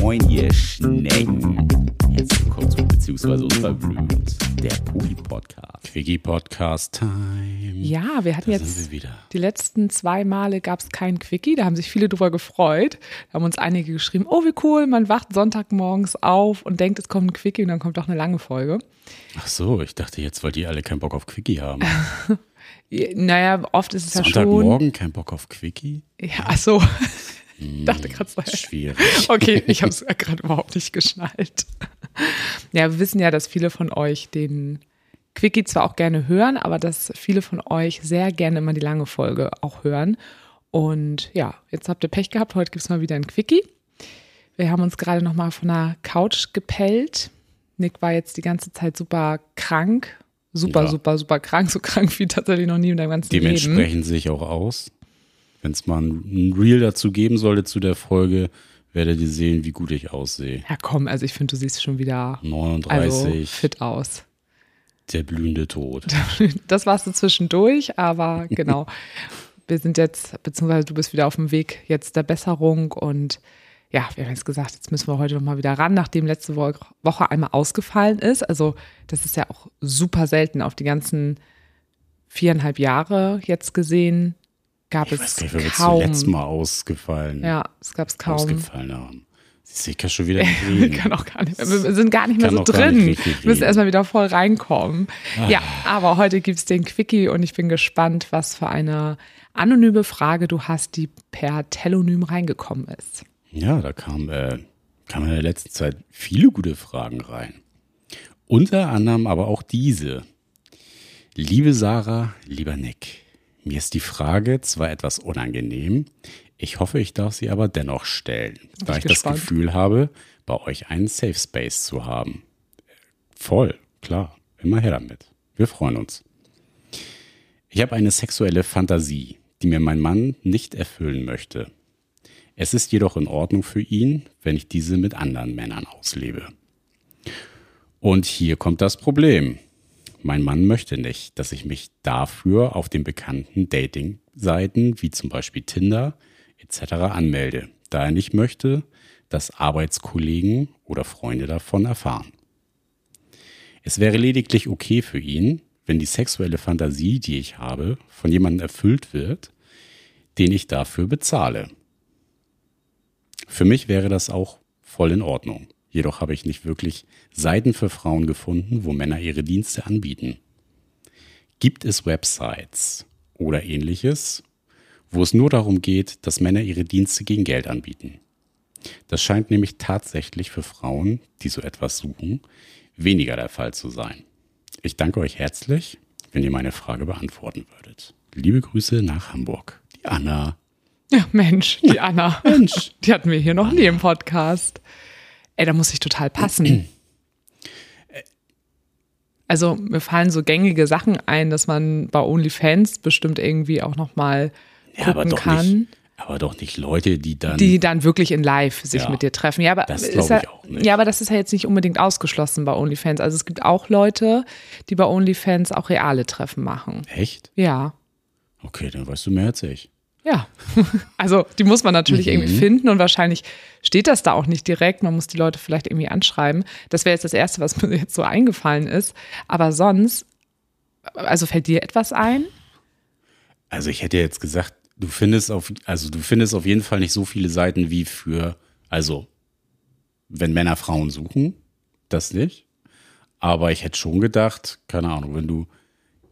Moin, ihr Schnecken. Herzlich willkommen zu Beziehungsweise Unverblümt, der Poli-Podcast. Quickie-Podcast-Time. Ja, wir hatten Da jetzt wir wieder. die letzten zwei Male gab es keinen Quickie, da haben sich viele drüber gefreut. Da haben uns einige geschrieben, oh wie cool, man wacht Sonntagmorgens auf und denkt, es kommt ein Quickie und dann kommt doch eine lange Folge. Ach so, ich dachte jetzt, weil die alle keinen Bock auf Quickie haben. Naja, oft ist es ja schon. Sonntagmorgen kein Bock auf Quickie? Ja, ach so. Ich dachte gerade so. Schwierig. Okay, ich habe es gerade überhaupt nicht geschnallt. Ja, wir wissen ja, dass viele von euch den Quickie zwar auch gerne hören, aber dass viele von euch sehr gerne immer die lange Folge auch hören. Und ja, jetzt habt ihr Pech gehabt. Heute gibt es mal wieder ein Quickie. Wir haben uns gerade noch mal von der Couch gepellt. Nick war jetzt die ganze Zeit super krank. Super, Ja. super, super krank. So krank wie tatsächlich noch nie in deinem ganzen Leben. Dementsprechend sehe ich auch aus. Wenn es mal ein Reel dazu geben sollte zu der Folge, werdet ihr sehen, wie gut ich aussehe. Ja, komm, also ich finde, du siehst schon wieder 39, also fit aus. der blühende Tod. Das warst du zwischendurch, aber genau. Wir sind jetzt, beziehungsweise du bist wieder auf dem Weg jetzt der Besserung und ja, wir haben jetzt gesagt, jetzt müssen wir heute nochmal wieder ran, nachdem letzte Wo Woche einmal ausgefallen ist. Also, das ist ja auch super selten. Auf die ganzen viereinhalb Jahre jetzt gesehen gab Ich es weiß nicht, wir kaum. zuletzt mal ausgefallen, Ja, es gab es kaum. ausgefallen haben. Siehst du, ich kann schon wieder kann auch gar nicht. Wir sind gar nicht mehr so drin. Wir müssen. Ah. erstmal wieder voll reinkommen. Ja, aber heute gibt es den Quickie und ich bin gespannt, was für eine anonyme Frage du hast, die per Telonym reingekommen ist. Ja, da kam, äh, kamen in der letzten Zeit viele gute Fragen rein. Unter anderem aber auch diese. Liebe Sarah, lieber Nick, mir ist die Frage zwar etwas unangenehm, ich hoffe, ich darf sie aber dennoch stellen, da ich ich das. Gefühl habe, bei euch einen Safe Space zu haben. Voll, klar, immer her damit. Wir freuen uns. Ich habe eine sexuelle Fantasie, die mir mein Mann nicht erfüllen möchte. Es ist jedoch in Ordnung für ihn, wenn ich diese mit anderen Männern auslebe. Und hier kommt das Problem. Mein Mann möchte nicht, dass ich mich dafür auf den bekannten Dating-Seiten wie zum Beispiel Tinder etc. anmelde, da er nicht möchte, dass Arbeitskollegen oder Freunde davon erfahren. Es wäre lediglich okay für ihn, wenn die sexuelle Fantasie, die ich habe, von jemandem erfüllt wird, den ich dafür bezahle. Für mich wäre das auch voll in Ordnung. Jedoch habe ich nicht wirklich Seiten für Frauen gefunden, wo Männer ihre Dienste anbieten. Gibt es Websites oder ähnliches, wo es nur darum geht, dass Männer ihre Dienste gegen Geld anbieten? Das scheint nämlich tatsächlich für Frauen, die so etwas suchen, weniger der Fall zu sein. Ich danke euch herzlich, wenn ihr meine Frage beantworten würdet. Liebe Grüße nach Hamburg. Die Anna. Ja, Mensch, die Anna. Mensch. Die hatten wir hier noch nie im Podcast. Ey, da muss ich total passen. Also mir fallen so gängige Sachen ein, dass man bei OnlyFans bestimmt irgendwie auch noch mal Ja, aber gucken doch kann. nicht, aber doch nicht Leute, die dann die dann wirklich in Live sich Ja. mit dir treffen. Ja, aber Das ist glaub ja, ich auch nicht. Ja, aber das ist ja jetzt nicht unbedingt ausgeschlossen bei OnlyFans. Also es gibt auch Leute, die bei OnlyFans auch reale Treffen machen. Echt? Ja. Okay, dann weißt du mehr als ich. Ja, also die muss man natürlich Mhm. irgendwie finden und wahrscheinlich steht das da auch nicht direkt. Man muss die Leute vielleicht irgendwie anschreiben. Das wäre jetzt das Erste, was mir jetzt so eingefallen ist. Aber sonst, also fällt dir etwas ein? Also ich hätte jetzt gesagt, du findest auf, also du findest auf jeden Fall nicht so viele Seiten wie für, also wenn Männer Frauen suchen, das nicht. Aber ich hätte schon gedacht, keine Ahnung, wenn du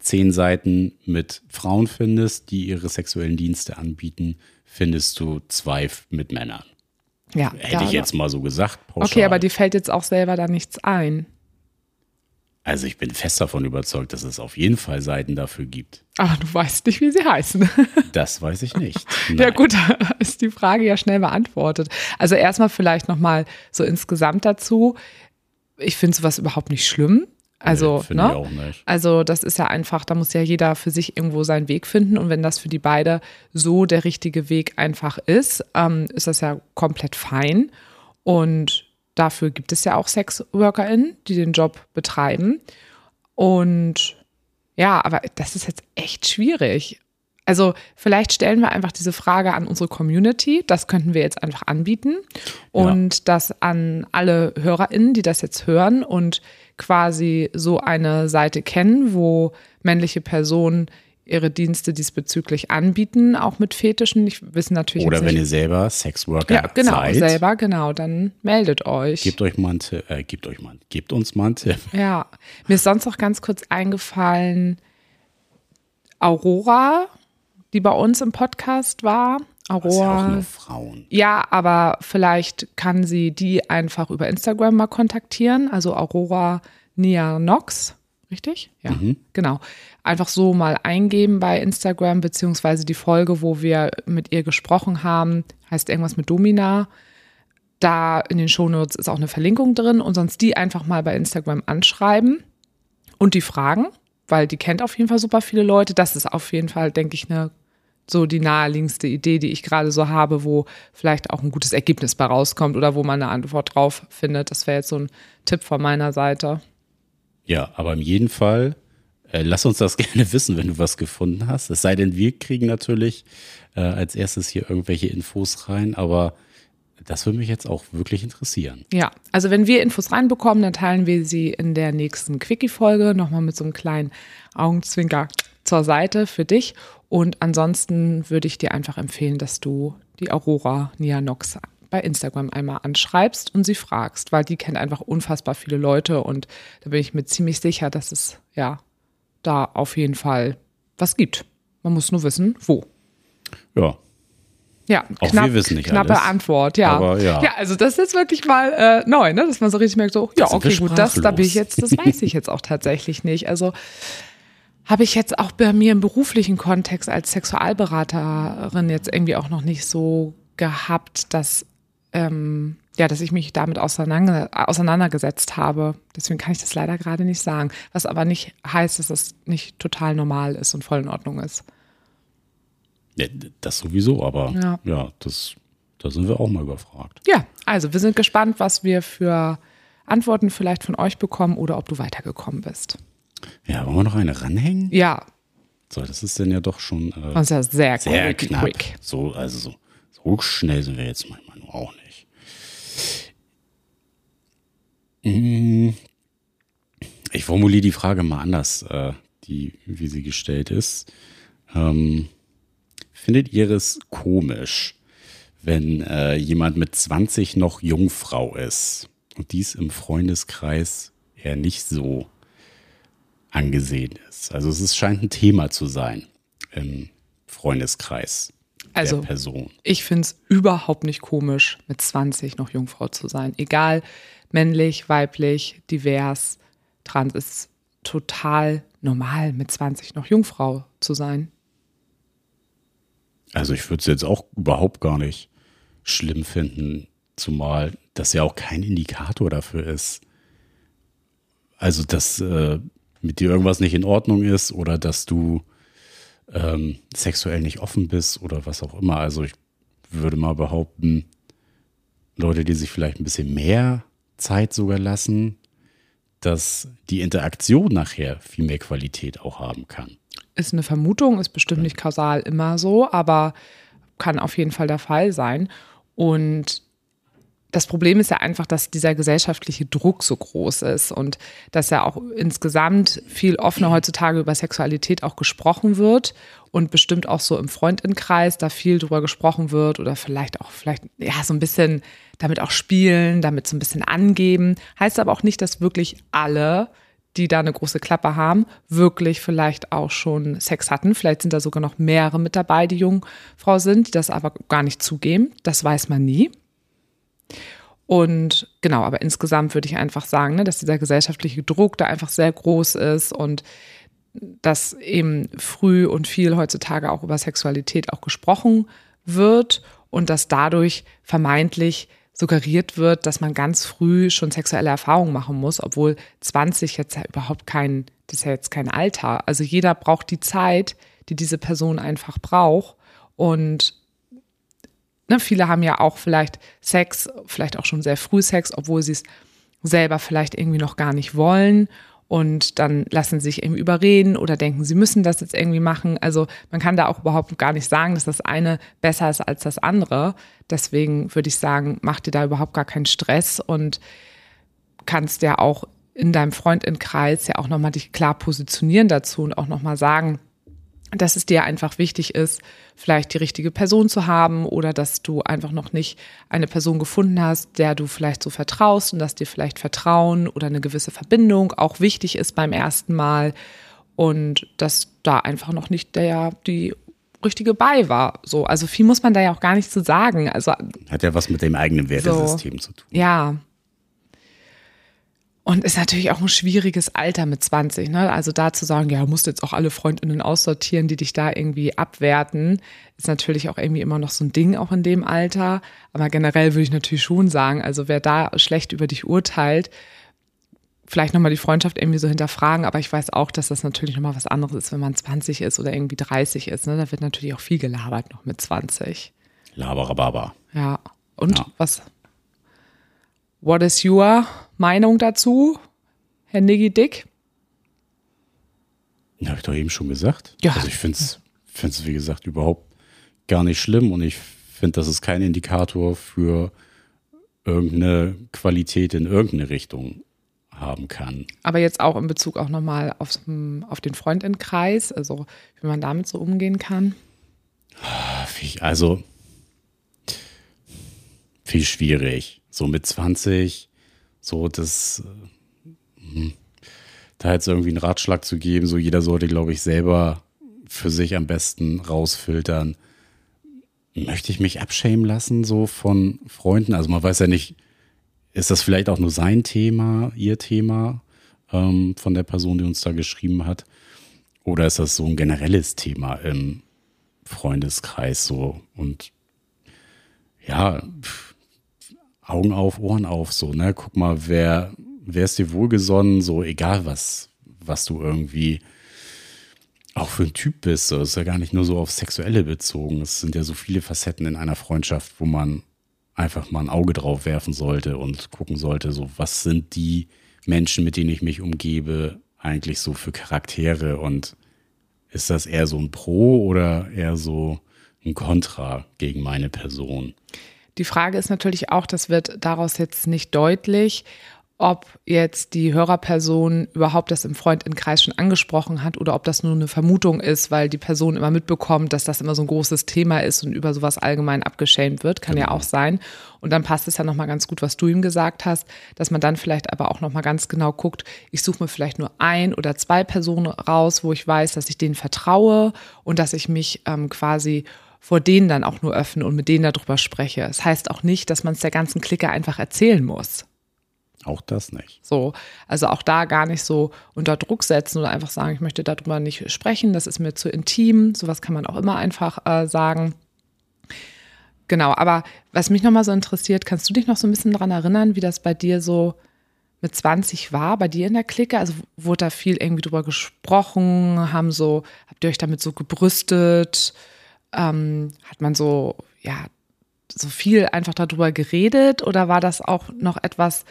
zehn Seiten mit Frauen findest, die ihre sexuellen Dienste anbieten, findest du zwei mit Männern. Ja. Hätte da- ich jetzt mal so gesagt. Pauschal. Okay, aber dir fällt jetzt auch selber da nichts ein. Also ich bin fest davon überzeugt, dass es auf jeden Fall Seiten dafür gibt. Aber du weißt nicht, wie sie heißen. Das weiß ich nicht. Ja Nein. gut, da ist die Frage ja schnell beantwortet. Also erstmal vielleicht nochmal so insgesamt dazu. Ich finde sowas überhaupt nicht schlimm. Also, Nee, ne? Also das ist ja einfach, da muss ja jeder für sich irgendwo seinen Weg finden. Und wenn das für die beide so der richtige Weg einfach ist, ähm, ist das ja komplett fein. Und dafür gibt es ja auch SexworkerInnen, die den Job betreiben. Und ja, aber das ist jetzt echt schwierig. Also vielleicht stellen wir einfach diese Frage an unsere Community. Das könnten wir jetzt einfach anbieten. Und ja. das an alle HörerInnen, die das jetzt hören und quasi so eine Seite kennen, wo männliche Personen ihre Dienste diesbezüglich anbieten, auch mit Fetischen. Ich wissen natürlich Oder wenn ihr selber Sexworker ja, genau, seid. selber, genau, dann meldet euch. Gebt euch mal einen Tipp, äh, gebt euch mal, gebt uns mal einen Tipp. Ja, mir ist sonst noch ganz kurz eingefallen, Aurora, die bei uns im Podcast war. Aurora. Ja, Frauen. ja, aber vielleicht kann sie die einfach über Instagram mal kontaktieren. Also Aurora Nia Nox richtig? Ja, mhm. genau. Einfach so mal eingeben bei Instagram, beziehungsweise die Folge, wo wir mit ihr gesprochen haben, heißt irgendwas mit Domina. Da in den Shownotes ist auch eine Verlinkung drin und sonst die einfach mal bei Instagram anschreiben und die fragen, weil die kennt auf jeden Fall super viele Leute. Das ist auf jeden Fall, denke ich, eine so die naheliegendste Idee, die ich gerade so habe, wo vielleicht auch ein gutes Ergebnis bei rauskommt oder wo man eine Antwort drauf findet. Das wäre jetzt so ein Tipp von meiner Seite. Ja, aber in jedem Fall, äh, lass uns das gerne wissen, wenn du was gefunden hast. Es sei denn, wir kriegen natürlich äh, als erstes hier irgendwelche Infos rein, aber das würde mich jetzt auch wirklich interessieren. Ja, also wenn wir Infos reinbekommen, dann teilen wir sie in der nächsten Quickie-Folge nochmal mit so einem kleinen Augenzwinker zur Seite für dich. Und ansonsten würde ich dir einfach empfehlen, dass du die Aurora Nianox bei Instagram einmal anschreibst und sie fragst, weil die kennt einfach unfassbar viele Leute und da bin ich mir ziemlich sicher, dass es ja da auf jeden Fall was gibt. Man muss nur wissen, wo. Ja. Ja, auch knapp, wir wissen nicht knappe alles. Antwort, ja. Ja. ja. also das ist jetzt wirklich mal äh, neu, ne? dass man so richtig merkt, so, ja, okay, gut, das, da bin ich jetzt, das weiß ich jetzt auch tatsächlich nicht. Also habe ich jetzt auch bei mir im beruflichen Kontext als Sexualberaterin jetzt irgendwie auch noch nicht so gehabt, dass ähm, ja, dass ich mich damit auseinander, auseinandergesetzt habe. Deswegen kann ich das leider gerade nicht sagen. Was aber nicht heißt, dass das nicht total normal ist und voll in Ordnung ist. Ja, das sowieso, aber ja, ja das, da sind wir auch mal überfragt. Ja, also wir sind gespannt, was wir für Antworten vielleicht von euch bekommen oder ob du weitergekommen bist. Ja, wollen wir noch eine ranhängen? Ja. So, das ist dann ja doch schon äh, das ist ja sehr, sehr knapp. Quick. So, also so, so schnell sind wir jetzt manchmal nur auch nicht. Mhm. Ich formuliere die Frage mal anders, äh, die, wie sie gestellt ist. Ähm, findet ihr es komisch, wenn äh, jemand mit 20 noch Jungfrau ist und dies im Freundeskreis eher nicht so angesehen ist? Also es scheint ein Thema zu sein im Freundeskreis also, der Person. Ich finde es überhaupt nicht komisch, mit 20 noch Jungfrau zu sein. Egal, männlich, weiblich, divers, trans ist total normal, mit 20 noch Jungfrau zu sein. Also ich würde es jetzt auch überhaupt gar nicht schlimm finden, zumal das ja auch kein Indikator dafür ist. Also, dass äh, mit dir irgendwas nicht in Ordnung ist oder dass du ähm, sexuell nicht offen bist oder was auch immer. Also ich würde mal behaupten, Leute, die sich vielleicht ein bisschen mehr Zeit sogar lassen, dass die Interaktion nachher viel mehr Qualität auch haben kann. Ist eine Vermutung, ist bestimmt nicht kausal immer so, aber kann auf jeden Fall der Fall sein. Und das Problem ist ja einfach, dass dieser gesellschaftliche Druck so groß ist und dass ja auch insgesamt viel offener heutzutage über Sexualität auch gesprochen wird und bestimmt auch so im Freundinnenkreis da viel drüber gesprochen wird oder vielleicht auch vielleicht ja so ein bisschen damit auch spielen, damit so ein bisschen angeben. Heißt aber auch nicht, dass wirklich alle die da eine große Klappe haben, wirklich vielleicht auch schon Sex hatten. Vielleicht sind da sogar noch mehrere mit dabei, die Jungfrau sind, die das aber gar nicht zugeben. Das weiß man nie. Und genau, aber insgesamt würde ich einfach sagen, ne, dass dieser gesellschaftliche Druck da einfach sehr groß ist und dass eben früh und viel heutzutage auch über Sexualität auch gesprochen wird und dass dadurch vermeintlich suggeriert wird, dass man ganz früh schon sexuelle Erfahrungen machen muss, obwohl 20 jetzt ja überhaupt kein, das ist ja jetzt kein Alter. Also jeder braucht die Zeit, die diese Person einfach braucht. Und ne, viele haben ja auch vielleicht Sex, vielleicht auch schon sehr früh Sex, obwohl sie es selber vielleicht irgendwie noch gar nicht wollen. und dann lassen sie sich irgendwie überreden oder denken, sie müssen das jetzt irgendwie machen. Also man kann da auch überhaupt gar nicht sagen, dass das eine besser ist als das andere. Deswegen würde ich sagen, mach dir da überhaupt gar keinen Stress und kannst ja auch in deinem Freundinnenkreis ja auch nochmal dich klar positionieren dazu und auch nochmal sagen, dass es dir einfach wichtig ist, vielleicht die richtige Person zu haben oder dass du einfach noch nicht eine Person gefunden hast, der du vielleicht so vertraust und dass dir vielleicht Vertrauen oder eine gewisse Verbindung auch wichtig ist beim ersten Mal und dass da einfach noch nicht der die richtige bei war. So, also viel muss man da ja auch gar nicht zu sagen. Also hat ja was mit dem eigenen Wertesystem so, zu tun. Ja, und ist natürlich auch ein schwieriges Alter mit 20. Ne? Also da zu sagen, ja, du musst jetzt auch alle Freundinnen aussortieren, die dich da irgendwie abwerten, ist natürlich auch irgendwie immer noch so ein Ding auch in dem Alter. Aber generell würde ich natürlich schon sagen, also wer da schlecht über dich urteilt, vielleicht nochmal die Freundschaft irgendwie so hinterfragen. Aber ich weiß auch, dass das natürlich nochmal was anderes ist, wenn man 20 ist oder irgendwie 30 ist. Ne? Da wird natürlich auch viel gelabert noch mit 20. Laberababa. Ja. Und ja. was What is your Meinung dazu, Herr Niggi Dick? Ja, habe ich doch eben schon gesagt. Ja. Also ich finde es, wie gesagt, überhaupt gar nicht schlimm und ich finde, das ist kein Indikator für irgendeine Qualität in irgendeine Richtung haben kann. Aber jetzt auch in Bezug auch nochmal auf, auf den Freundinnenkreis, also wie man damit so umgehen kann? Also, viel schwierig so mit 20, so das, äh, da jetzt irgendwie einen Ratschlag zu geben, so jeder sollte, glaube ich, selber für sich am besten rausfiltern. Möchte ich mich abschämen lassen, so von Freunden? Also man weiß ja nicht, ist das vielleicht auch nur sein Thema, ihr Thema ähm, von der Person, die uns da geschrieben hat? Oder ist das so ein generelles Thema im Freundeskreis so? Und ja, pff, Augen auf, Ohren auf, so, ne? Guck mal, wer, wer ist dir wohlgesonnen, so egal was, was du irgendwie auch für ein Typ bist. So. Das ist ja gar nicht nur so auf Sexuelle bezogen. Es sind ja so viele Facetten in einer Freundschaft, wo man einfach mal ein Auge drauf werfen sollte und gucken sollte, so was sind die Menschen, mit denen ich mich umgebe, eigentlich so für Charaktere und ist das eher so ein Pro oder eher so ein Kontra gegen meine Person? Die Frage ist natürlich auch, das wird daraus jetzt nicht deutlich, ob jetzt die Hörerperson überhaupt das im Freundinnenkreis schon angesprochen hat oder ob das nur eine Vermutung ist, weil die Person immer mitbekommt, dass das immer so ein großes Thema ist und über sowas allgemein abgeschämt wird, kann genau. ja auch sein. Und dann passt es ja nochmal ganz gut, was du ihm gesagt hast, dass man dann vielleicht aber auch nochmal ganz genau guckt, ich suche mir vielleicht nur ein oder zwei Personen raus, wo ich weiß, dass ich denen vertraue und dass ich mich ähm, quasi vor denen dann auch nur öffne und mit denen darüber spreche. Das heißt auch nicht, dass man es der ganzen Clique einfach erzählen muss. Auch das nicht. So, also auch da gar nicht so unter Druck setzen oder einfach sagen, ich möchte darüber nicht sprechen, das ist mir zu intim. Sowas kann man auch immer einfach äh, sagen. Genau, aber was mich nochmal so interessiert, kannst du dich noch so ein bisschen daran erinnern, wie das bei dir so mit 20 war, bei dir in der Clique? Also wurde da viel irgendwie drüber gesprochen, haben so, habt ihr euch damit so gebrüstet? Ähm, hat man so, ja, so viel einfach darüber geredet oder war das auch noch etwas,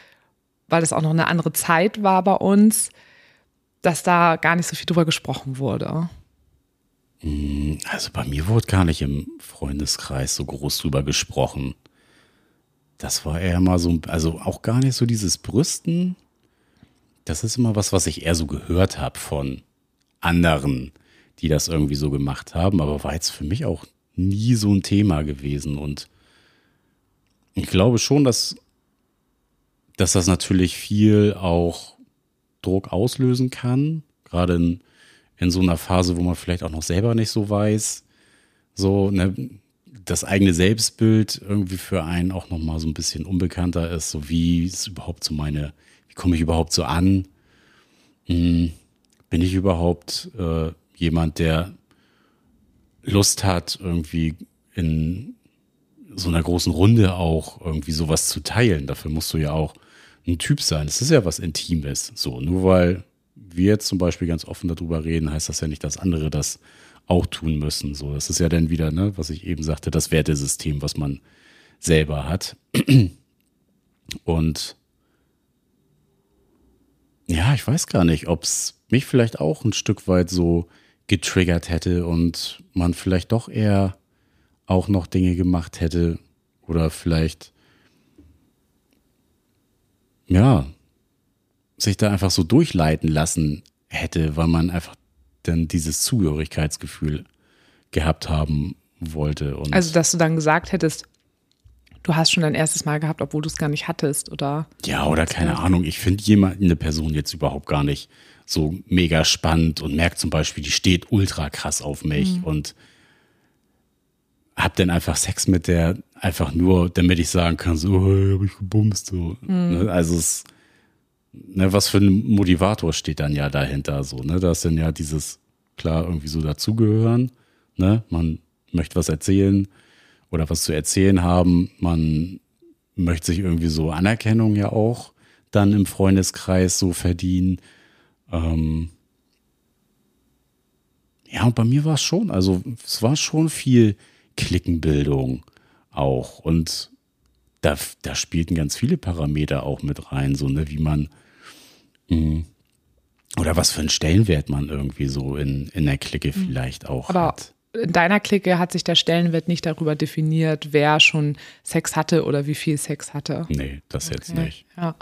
weil das auch noch eine andere Zeit war bei uns, dass da gar nicht so viel drüber gesprochen wurde? Also bei mir wurde gar nicht im Freundeskreis so groß drüber gesprochen. Das war eher mal so, also auch gar nicht so dieses Brüsten. Das ist immer was, was ich eher so gehört habe von anderen die das irgendwie so gemacht haben, aber war jetzt für mich auch nie so ein Thema gewesen. Und ich glaube schon, dass, dass das natürlich viel auch Druck auslösen kann, gerade in, in so einer Phase, wo man vielleicht auch noch selber nicht so weiß, so ne, das eigene Selbstbild irgendwie für einen auch noch mal so ein bisschen unbekannter ist, so wie ist überhaupt so meine, wie komme ich überhaupt so an? Hm, bin ich überhaupt äh, jemand, der Lust hat, irgendwie in so einer großen Runde auch irgendwie sowas zu teilen. Dafür musst du ja auch ein Typ sein. Es ist ja was Intimes. So, nur weil wir jetzt zum Beispiel ganz offen darüber reden, heißt das ja nicht, dass andere das auch tun müssen. So, das ist ja dann wieder, ne, was ich eben sagte, das Wertesystem, was man selber hat. Und ja, ich weiß gar nicht, ob es mich vielleicht auch ein Stück weit so getriggert hätte und man vielleicht doch eher auch noch Dinge gemacht hätte oder vielleicht, ja, sich da einfach so durchleiten lassen hätte, weil man einfach dann dieses Zugehörigkeitsgefühl gehabt haben wollte. Und Also, dass du dann gesagt hättest, du hast schon dein erstes Mal gehabt, obwohl du es gar nicht hattest, oder? Ja, oder keine Ahnung. Ich finde jemand, eine Person jetzt überhaupt gar nicht so mega spannend und merkt zum Beispiel, die steht ultra krass auf mich und hab dann einfach Sex mit der einfach nur, damit ich sagen kann, so, hey, hab ich gebumst. So. Ne? Also es, ne, was für ein Motivator steht dann ja dahinter so, ne? Da ist dann ja dieses, klar, irgendwie so dazugehören, ne? Man möchte was erzählen oder was zu erzählen haben, man möchte sich irgendwie so Anerkennung ja auch dann im Freundeskreis so verdienen. Ähm ja, und bei mir war es schon, also es war schon viel Klickenbildung auch. Und da, da spielten ganz viele Parameter auch mit rein, so, ne, wie man mh, oder was für einen Stellenwert man irgendwie so in, in der Clique vielleicht auch Aber hat. in deiner Clique hat sich der Stellenwert nicht darüber definiert, wer schon Sex hatte oder wie viel Sex hatte. Nee, das jetzt Okay. nicht. Ja.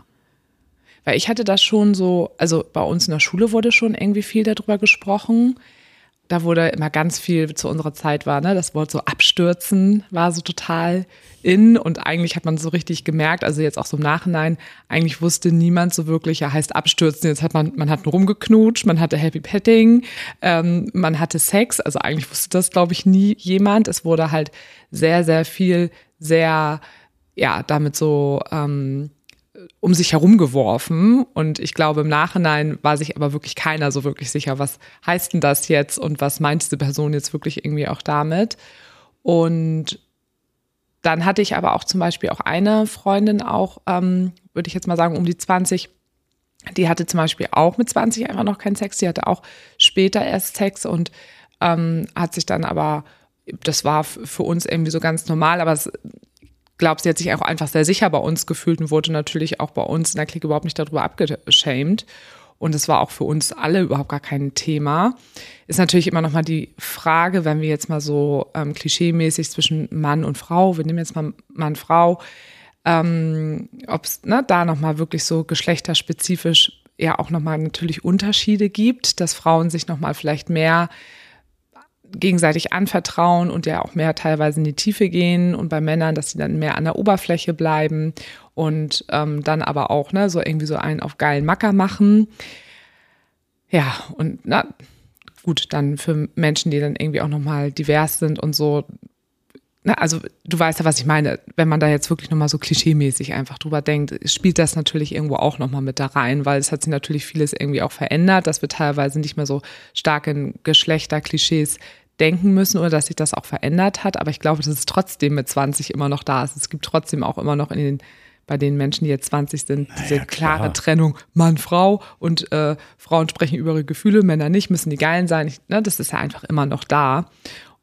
Weil ich hatte das schon so, also bei uns in der Schule wurde schon irgendwie viel darüber gesprochen. Da wurde immer ganz viel zu unserer Zeit war, ne, das Wort so abstürzen war so total in und eigentlich hat man so richtig gemerkt, also jetzt auch so im Nachhinein, eigentlich wusste niemand so wirklich, ja, heißt abstürzen, jetzt hat man, man hat rumgeknutscht, man hatte Happy Petting, ähm, man hatte Sex, also eigentlich wusste das, glaube ich, nie jemand. Es wurde halt sehr, sehr viel, sehr, ja, damit so, ähm, um sich herumgeworfen. Und ich glaube, im Nachhinein war sich aber wirklich keiner so wirklich sicher, was heißt denn das jetzt und was meint diese Person jetzt wirklich irgendwie auch damit. Und dann hatte ich aber auch zum Beispiel auch eine Freundin, auch, ähm, würde ich jetzt mal sagen, um die 20, die hatte zum Beispiel auch mit 20 einfach noch keinen Sex. Die hatte auch später erst Sex und ähm, hat sich dann aber, das war für uns irgendwie so ganz normal, aber es glaube, sie hat sich auch einfach sehr sicher bei uns gefühlt und wurde natürlich auch bei uns in der Clique überhaupt nicht darüber abgeschämt. Und es war auch für uns alle überhaupt gar kein Thema. Ist natürlich immer noch mal die Frage, wenn wir jetzt mal so ähm, klischeemäßig zwischen Mann und Frau, wir nehmen jetzt mal Mann, Frau, ähm, ob es ne, da noch mal wirklich so geschlechterspezifisch ja auch noch mal natürlich Unterschiede gibt, dass Frauen sich noch mal vielleicht mehr gegenseitig anvertrauen und ja auch mehr teilweise in die Tiefe gehen und bei Männern, dass sie dann mehr an der Oberfläche bleiben und ähm, dann aber auch ne, so irgendwie so einen auf geilen Macker machen. Ja, und na, gut, dann für Menschen, die dann irgendwie auch nochmal divers sind und so. Na, also du weißt ja, was ich meine. Wenn man da jetzt wirklich nochmal so klischeemäßig einfach drüber denkt, spielt das natürlich irgendwo auch nochmal mit da rein, weil es hat sich natürlich vieles irgendwie auch verändert, dass wir teilweise nicht mehr so stark in Geschlechterklischees denken müssen oder dass sich das auch verändert hat. Aber ich glaube, dass es trotzdem mit 20 immer noch da ist. Es gibt trotzdem auch immer noch in den bei den Menschen, die jetzt 20 sind, diese Naja, klar. klare Trennung Mann, Frau und äh, Frauen sprechen über ihre Gefühle, Männer nicht, müssen die Geilen sein. Ich, ne, das ist ja einfach immer noch da.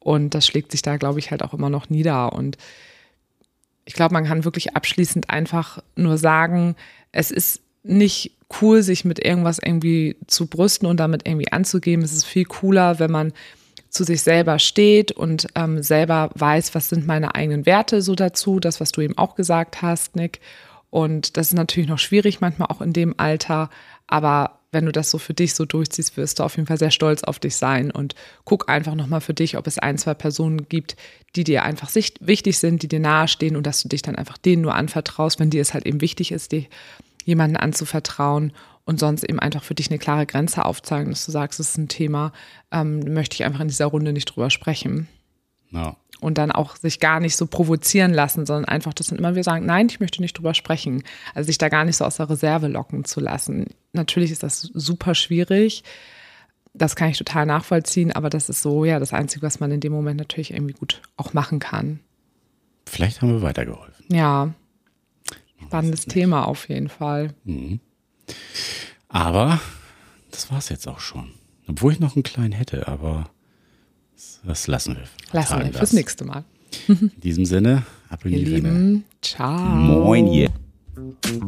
Und das schlägt sich da, glaube ich, halt auch immer noch nieder. Und ich glaube, man kann wirklich abschließend einfach nur sagen, es ist nicht cool, sich mit irgendwas irgendwie zu brüsten und damit irgendwie anzugeben. Es ist viel cooler, wenn man zu sich selber steht und ähm, selber weiß, was sind meine eigenen Werte so dazu, das, was du eben auch gesagt hast, Nick. Und das ist natürlich noch schwierig, manchmal auch in dem Alter, aber wenn du das so für dich so durchziehst, wirst du auf jeden Fall sehr stolz auf dich sein und guck einfach nochmal für dich, ob es ein, zwei Personen gibt, die dir einfach wichtig sind, die dir nahestehen und dass du dich dann einfach denen nur anvertraust, wenn dir es halt eben wichtig ist, dir jemanden anzuvertrauen und sonst eben einfach für dich eine klare Grenze aufzeigen, dass du sagst, es ist ein Thema, ähm, möchte ich einfach in dieser Runde nicht drüber sprechen. Ja. Und dann auch sich gar nicht so provozieren lassen, sondern einfach das dann immer wieder sagen, nein, ich möchte nicht drüber sprechen. Also sich da gar nicht so aus der Reserve locken zu lassen. Natürlich ist das super schwierig. Das kann ich total nachvollziehen, aber das ist so, ja, das Einzige, was man in dem Moment natürlich irgendwie gut auch machen kann. Vielleicht haben wir weitergeholfen. Ja, spannendes Thema auf jeden Fall. Aber das war's jetzt auch schon. Obwohl ich noch einen kleinen hätte, aber das lassen wir. Lassen wir fürs nächste Mal. In diesem Sinne, ab in die Lieben, Ciao. Moin ihr. Yeah.